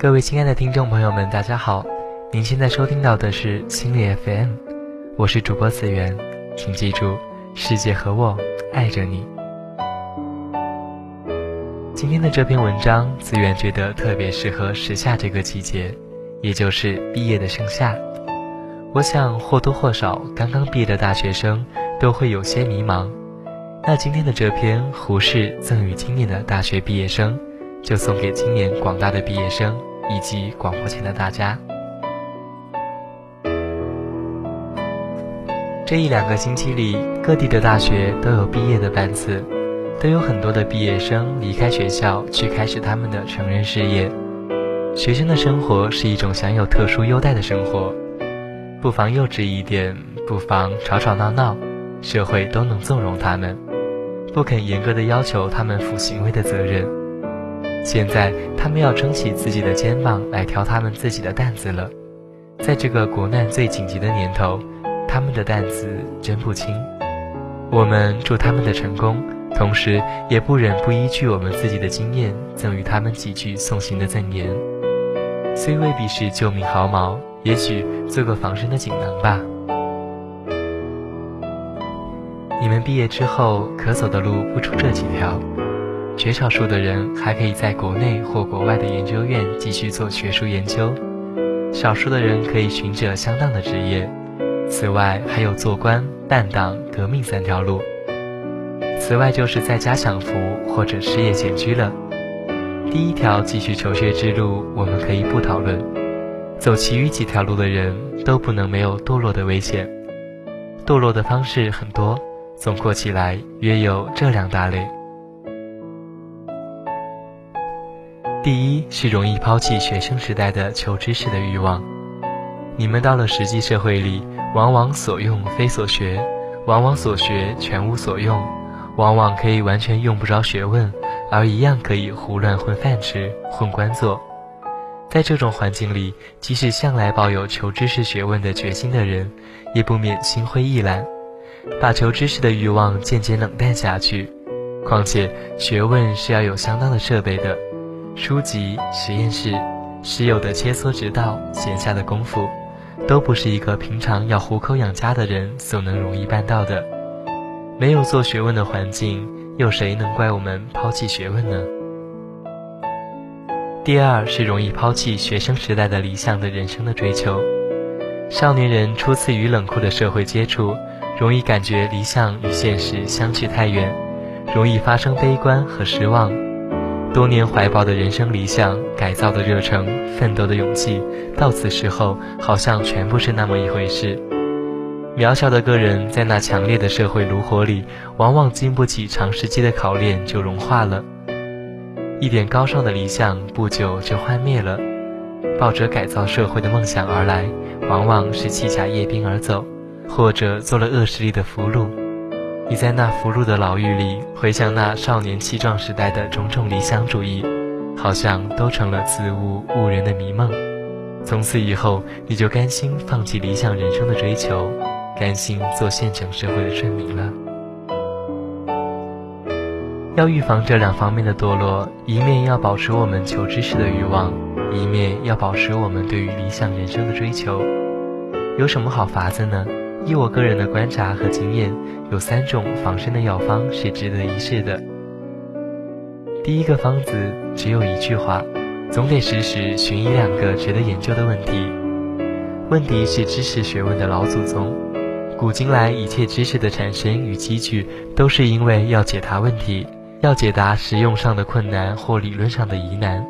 各位亲爱的听众朋友们，大家好！您现在收听到的是心理 FM，我是主播子源，请记住，世界和我爱着你。今天的这篇文章，子源觉得特别适合时下这个季节，也就是毕业的盛夏。我想或多或少，刚刚毕业的大学生都会有些迷茫。那今天的这篇胡适赠予今年的大学毕业生，就送给今年广大的毕业生以及广播前的大家。这一两个星期里，各地的大学都有毕业的班次。都有很多的毕业生离开学校去开始他们的成人事业。学生的生活是一种享有特殊优待的生活，不妨幼稚一点，不妨吵吵闹闹，社会都能纵容他们，不肯严格的要求他们负行为的责任。现在他们要撑起自己的肩膀来挑他们自己的担子了。在这个国难最紧急的年头，他们的担子真不轻。我们祝他们的成功。同时，也不忍不依据我们自己的经验，赠予他们几句送行的赠言。虽未必是救命毫毛，也许做个防身的锦囊吧。你们毕业之后，可走的路不出这几条。绝少数的人还可以在国内或国外的研究院继续做学术研究，少数的人可以寻着相当的职业。此外，还有做官、办党、革命三条路。此外，就是在家享福或者失业闲居了。第一条继续求学之路，我们可以不讨论；走其余几条路的人都不能没有堕落的危险。堕落的方式很多，总括起来约有这两大类：第一是容易抛弃学生时代的求知识的欲望。你们到了实际社会里，往往所用非所学，往往所学全无所用。往往可以完全用不着学问，而一样可以胡乱混饭吃、混官做。在这种环境里，即使向来抱有求知识学问的决心的人，也不免心灰意懒，把求知识的欲望渐渐冷淡下去。况且，学问是要有相当的设备的，书籍、实验室、时有的切磋指导、闲暇的功夫，都不是一个平常要糊口养家的人所能容易办到的。没有做学问的环境，又谁能怪我们抛弃学问呢？第二是容易抛弃学生时代的理想的人生的追求。少年人初次与冷酷的社会接触，容易感觉理想与现实相去太远，容易发生悲观和失望。多年怀抱的人生理想、改造的热诚、奋斗的勇气，到此时候好像全不是那么一回事。渺小的个人在那强烈的社会炉火里，往往经不起长时期的考炼就融化了。一点高尚的理想不久就幻灭了。抱着改造社会的梦想而来，往往是弃甲夜兵而走，或者做了恶势力的俘虏。你在那俘虏的牢狱里，回想那少年气壮时代的种种理想主义，好像都成了自误误人的迷梦。从此以后，你就甘心放弃理想人生的追求。甘心做现成社会的村民了。要预防这两方面的堕落，一面要保持我们求知识的欲望，一面要保持我们对于理想人生的追求。有什么好法子呢？依我个人的观察和经验，有三种防身的药方是值得一试的。第一个方子只有一句话：总得时时寻一两个值得研究的问题。问题是知识学问的老祖宗。古今来，一切知识的产生与积聚，都是因为要解答问题，要解答实用上的困难或理论上的疑难。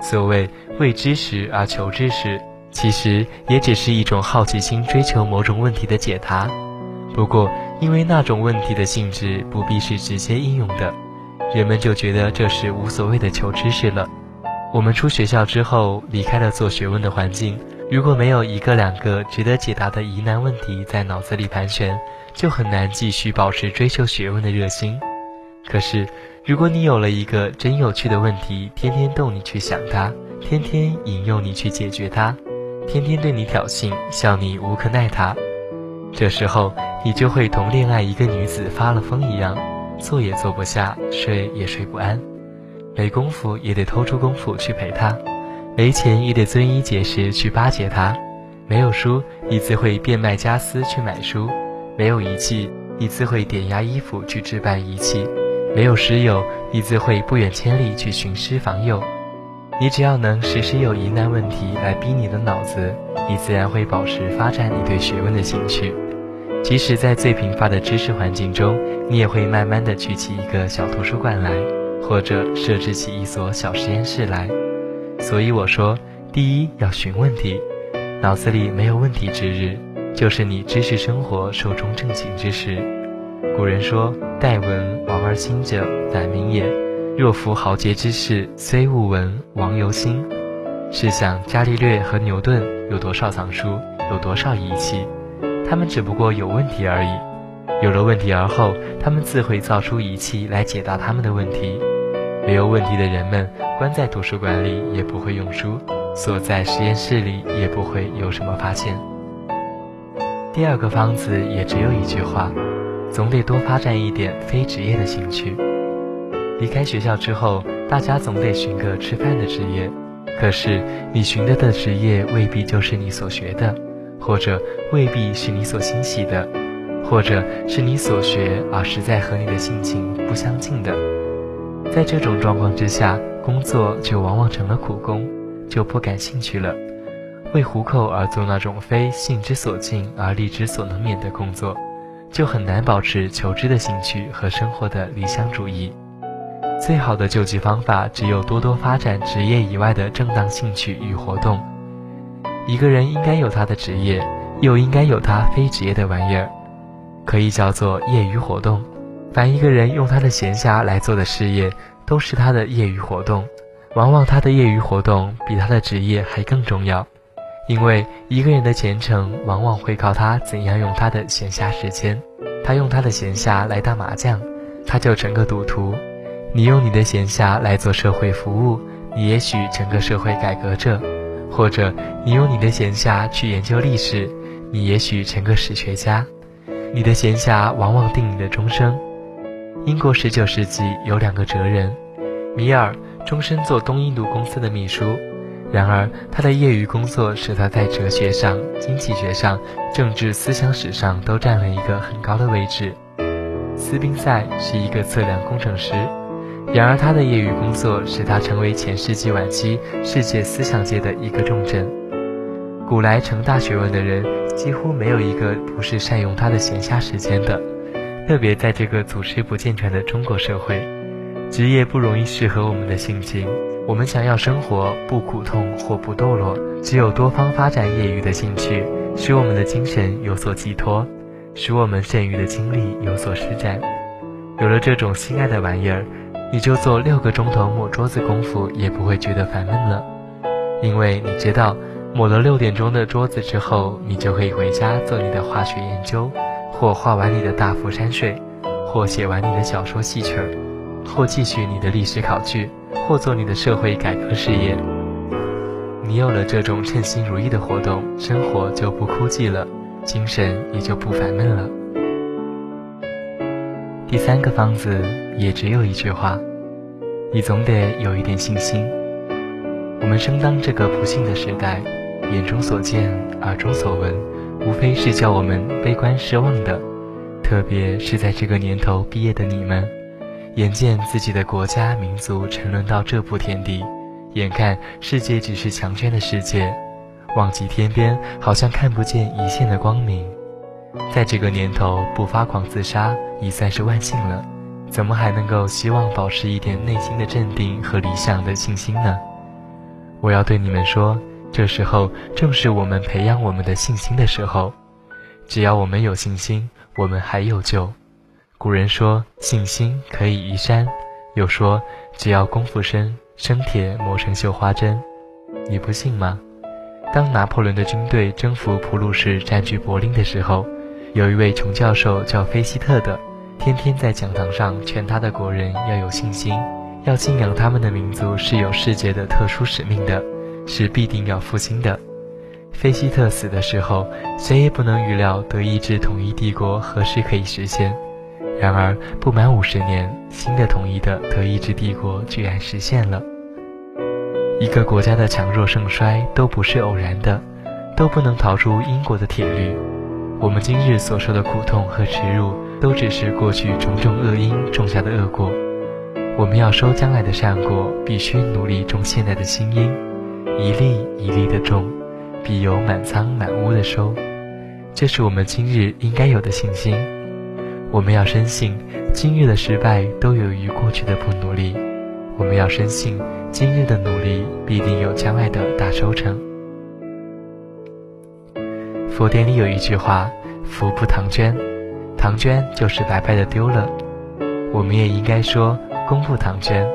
所谓为知识而求知识，其实也只是一种好奇心追求某种问题的解答。不过，因为那种问题的性质不必是直接应用的，人们就觉得这是无所谓的求知识了。我们出学校之后，离开了做学问的环境。如果没有一个两个值得解答的疑难问题在脑子里盘旋，就很难继续保持追求学问的热心。可是，如果你有了一个真有趣的问题，天天逗你去想它，天天引诱你去解决它，天天对你挑衅，笑你无可奈他，这时候你就会同恋爱一个女子发了疯一样，坐也坐不下，睡也睡不安，没功夫也得偷出功夫去陪她。没钱也得遵医节食去巴结他；没有书，你自会变卖家私去买书；没有仪器，你自会点压衣服去置办仪器；没有师友，你自会不远千里去寻师访友。你只要能时时有疑难问题来逼你的脑子，你自然会保持发展你对学问的兴趣。即使在最贫乏的知识环境中，你也会慢慢的举起一个小图书馆来，或者设置起一所小实验室来。所以我说，第一要寻问题，脑子里没有问题之日，就是你知识生活寿终正寝之时。古人说：“待闻，王而兴者，乃明也。”若夫豪杰之士，虽勿闻，王犹心。试想，伽利略和牛顿有多少藏书，有多少仪器？他们只不过有问题而已。有了问题而后，他们自会造出仪器来解答他们的问题。没有问题的人们，关在图书馆里也不会用书，锁在实验室里也不会有什么发现。第二个方子也只有一句话：总得多发展一点非职业的兴趣。离开学校之后，大家总得寻个吃饭的职业。可是，你寻得的职业未必就是你所学的，或者未必是你所欣喜的，或者是你所学而实在和你的性情不相近的。在这种状况之下，工作就往往成了苦工，就不感兴趣了。为糊口而做那种非性之所近而力之所能免的工作，就很难保持求知的兴趣和生活的理想主义。最好的救济方法，只有多多发展职业以外的正当兴趣与活动。一个人应该有他的职业，又应该有他非职业的玩意儿，可以叫做业余活动。凡一个人用他的闲暇来做的事业，都是他的业余活动。往往他的业余活动比他的职业还更重要，因为一个人的前程往往会靠他怎样用他的闲暇时间。他用他的闲暇来打麻将，他就成个赌徒。你用你的闲暇来做社会服务，你也许成个社会改革者；或者你用你的闲暇去研究历史，你也许成个史学家。你的闲暇往往定你的终生。英国十九世纪有两个哲人，米尔终身做东印度公司的秘书，然而他的业余工作使他在哲学上、经济学上、政治思想史上都占了一个很高的位置。斯宾塞是一个测量工程师。然而，他的业余工作使他成为前世纪晚期世界思想界的一个重镇。古来成大学问的人，几乎没有一个不是善用他的闲暇时间的。特别在这个组织不健全的中国社会，职业不容易适合我们的性情。我们想要生活不苦痛或不堕落，只有多方发展业余的兴趣，使我们的精神有所寄托，使我们剩余的精力有所施展。有了这种心爱的玩意儿。你就做六个钟头抹桌子功夫，也不会觉得烦闷了，因为你知道，抹了六点钟的桌子之后，你就可以回家做你的化学研究，或画完你的大幅山水，或写完你的小说戏曲儿，或继续你的历史考据，或做你的社会改革事业。你有了这种称心如意的活动，生活就不枯寂了，精神也就不烦闷了。第三个方子也只有一句话：你总得有一点信心。我们生当这个不幸的时代，眼中所见，耳中所闻，无非是叫我们悲观失望的。特别是在这个年头毕业的你们，眼见自己的国家民族沉沦到这步田地，眼看世界只是强权的世界，望极天边，好像看不见一线的光明。在这个年头不发狂自杀已算是万幸了，怎么还能够希望保持一点内心的镇定和理想的信心呢？我要对你们说，这时候正是我们培养我们的信心的时候。只要我们有信心，我们还有救。古人说信心可以移山，又说只要功夫深，生铁磨成绣花针。你不信吗？当拿破仑的军队征服普鲁士、占据柏林的时候。有一位穷教授叫菲希特的，天天在讲堂上劝他的国人要有信心，要信仰他们的民族是有世界的特殊使命的，是必定要复兴的。菲希特死的时候，谁也不能预料德意志统一帝国何时可以实现。然而不满五十年，新的统一的德意志帝国居然实现了。一个国家的强弱盛衰都不是偶然的，都不能逃出因果的铁律。我们今日所受的苦痛和耻辱，都只是过去种种恶因种下的恶果。我们要收将来的善果，必须努力种现在的新因，一粒一粒的种，必有满仓满屋的收。这是我们今日应该有的信心。我们要深信，今日的失败都由于过去的不努力。我们要深信。今日的努力必定有将来的大收成。佛典里有一句话：“福不唐捐”，唐娟就是白白的丢了。我们也应该说：“功不唐捐”，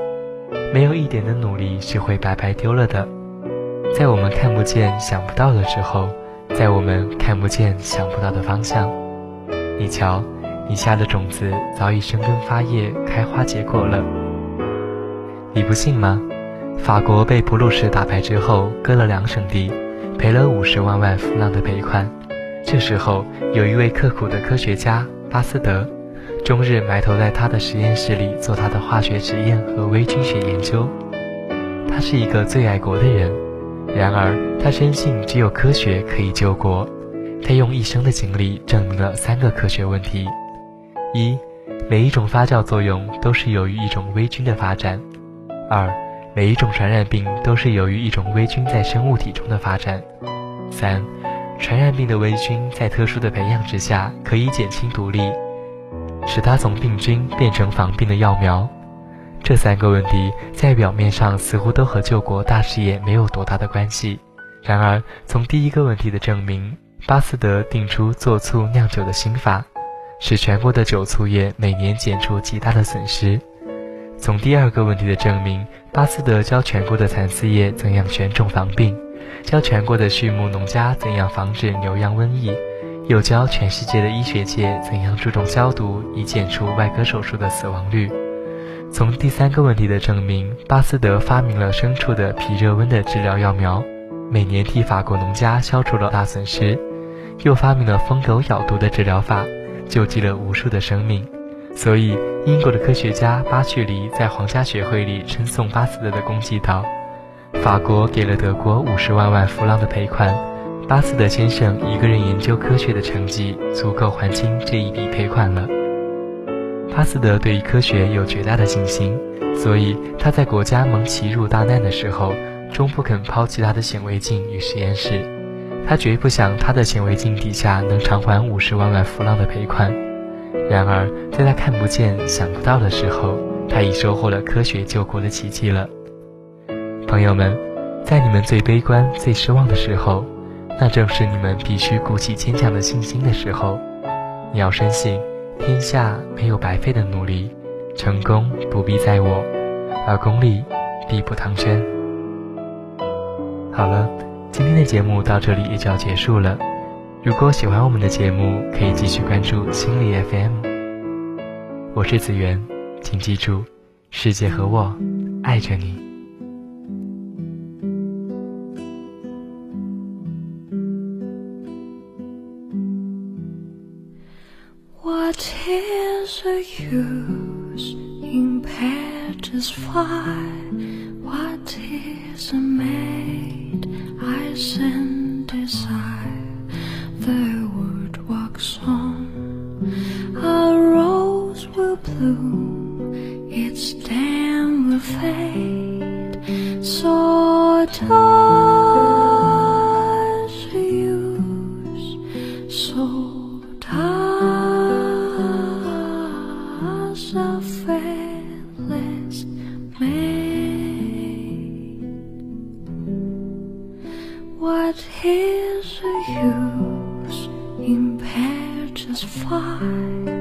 没有一点的努力是会白白丢了的。在我们看不见、想不到的时候，在我们看不见、想不到的方向，你瞧，你下的种子早已生根发叶、开花结果了。你不信吗？法国被普鲁士打败之后，割了两省地，赔了五十万万弗朗的赔款。这时候，有一位刻苦的科学家巴斯德，终日埋头在他的实验室里做他的化学实验和微菌学研究。他是一个最爱国的人，然而他深信只有科学可以救国。他用一生的精力证明了三个科学问题：一，每一种发酵作用都是由于一种微菌的发展；二，每一种传染病都是由于一种微菌在生物体中的发展。三，传染病的微菌在特殊的培养之下可以减轻毒力，使它从病菌变成防病的药苗。这三个问题在表面上似乎都和救国大事业没有多大的关系。然而，从第一个问题的证明，巴斯德定出做醋酿酒的新法，使全国的酒醋业每年减出极大的损失。从第二个问题的证明，巴斯德教全国的蚕丝业怎样选种防病，教全国的畜牧农家怎样防止牛羊瘟疫，又教全世界的医学界怎样注重消毒，以减除外科手术的死亡率。从第三个问题的证明，巴斯德发明了牲畜的皮热温的治疗药苗，每年替法国农家消除了大损失，又发明了疯狗咬毒的治疗法，救济了无数的生命。所以，英国的科学家巴趣里在皇家学会里称颂巴斯德的功绩道：“法国给了德国五十万万弗朗的赔款，巴斯德先生一个人研究科学的成绩足够还清这一笔赔款了。”巴斯德对于科学有绝大的信心，所以他在国家蒙奇入大难的时候，终不肯抛弃他的显微镜与实验室。他绝不想他的显微镜底下能偿还五十万万弗朗的赔款。然而，在他看不见、想不到的时候，他已收获了科学救国的奇迹了。朋友们，在你们最悲观、最失望的时候，那正是你们必须鼓起坚强的信心的时候。你要深信，天下没有白费的努力，成功不必在我，而功利必不唐捐。好了，今天的节目到这里也就要结束了。如果喜欢我们的节目，可以继续关注心理 FM。我是子源，请记住，世界和我爱着你。tears are used in as What is what is made I send desire the wood walks on. A rose will bloom. What is a use in patches fine?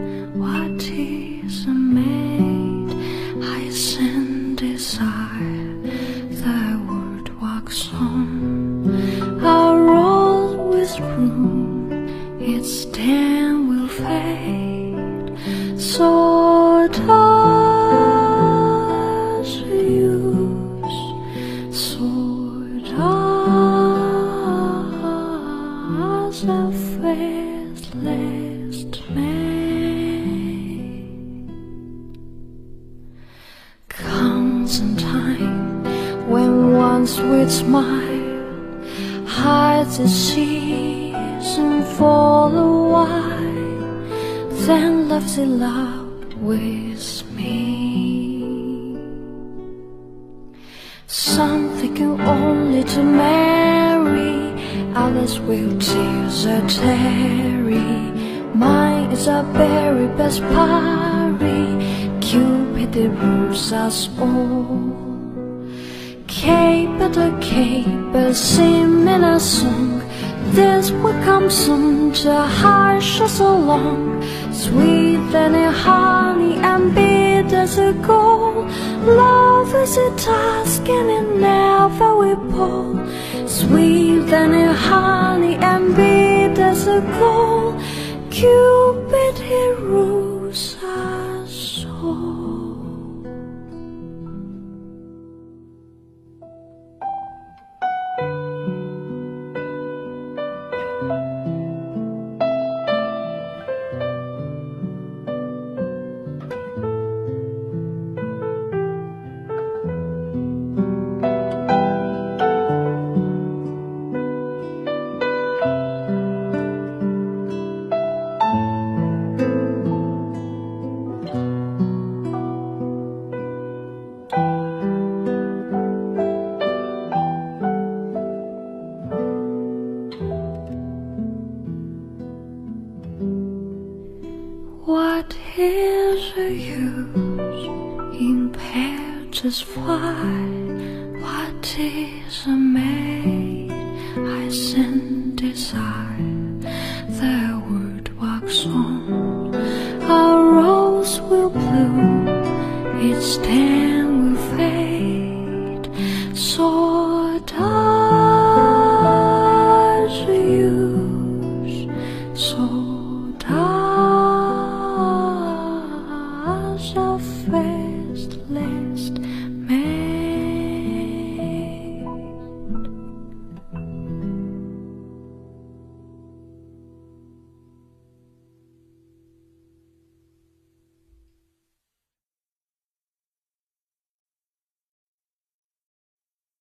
Faithless May Comes a time when one sweet smile hides its season for a while, then loves it loud with others will tears are tarry. Mine is a very best party. Cupid it rules us all. Cape the cape, sing in a song. This will come soon to hush us along. Sweet than a honey and bitter as a gold. Love is a task and it never will pull. Sweet than a honey and bitter as a gold. Cupid he rules is why what is made I sin desire.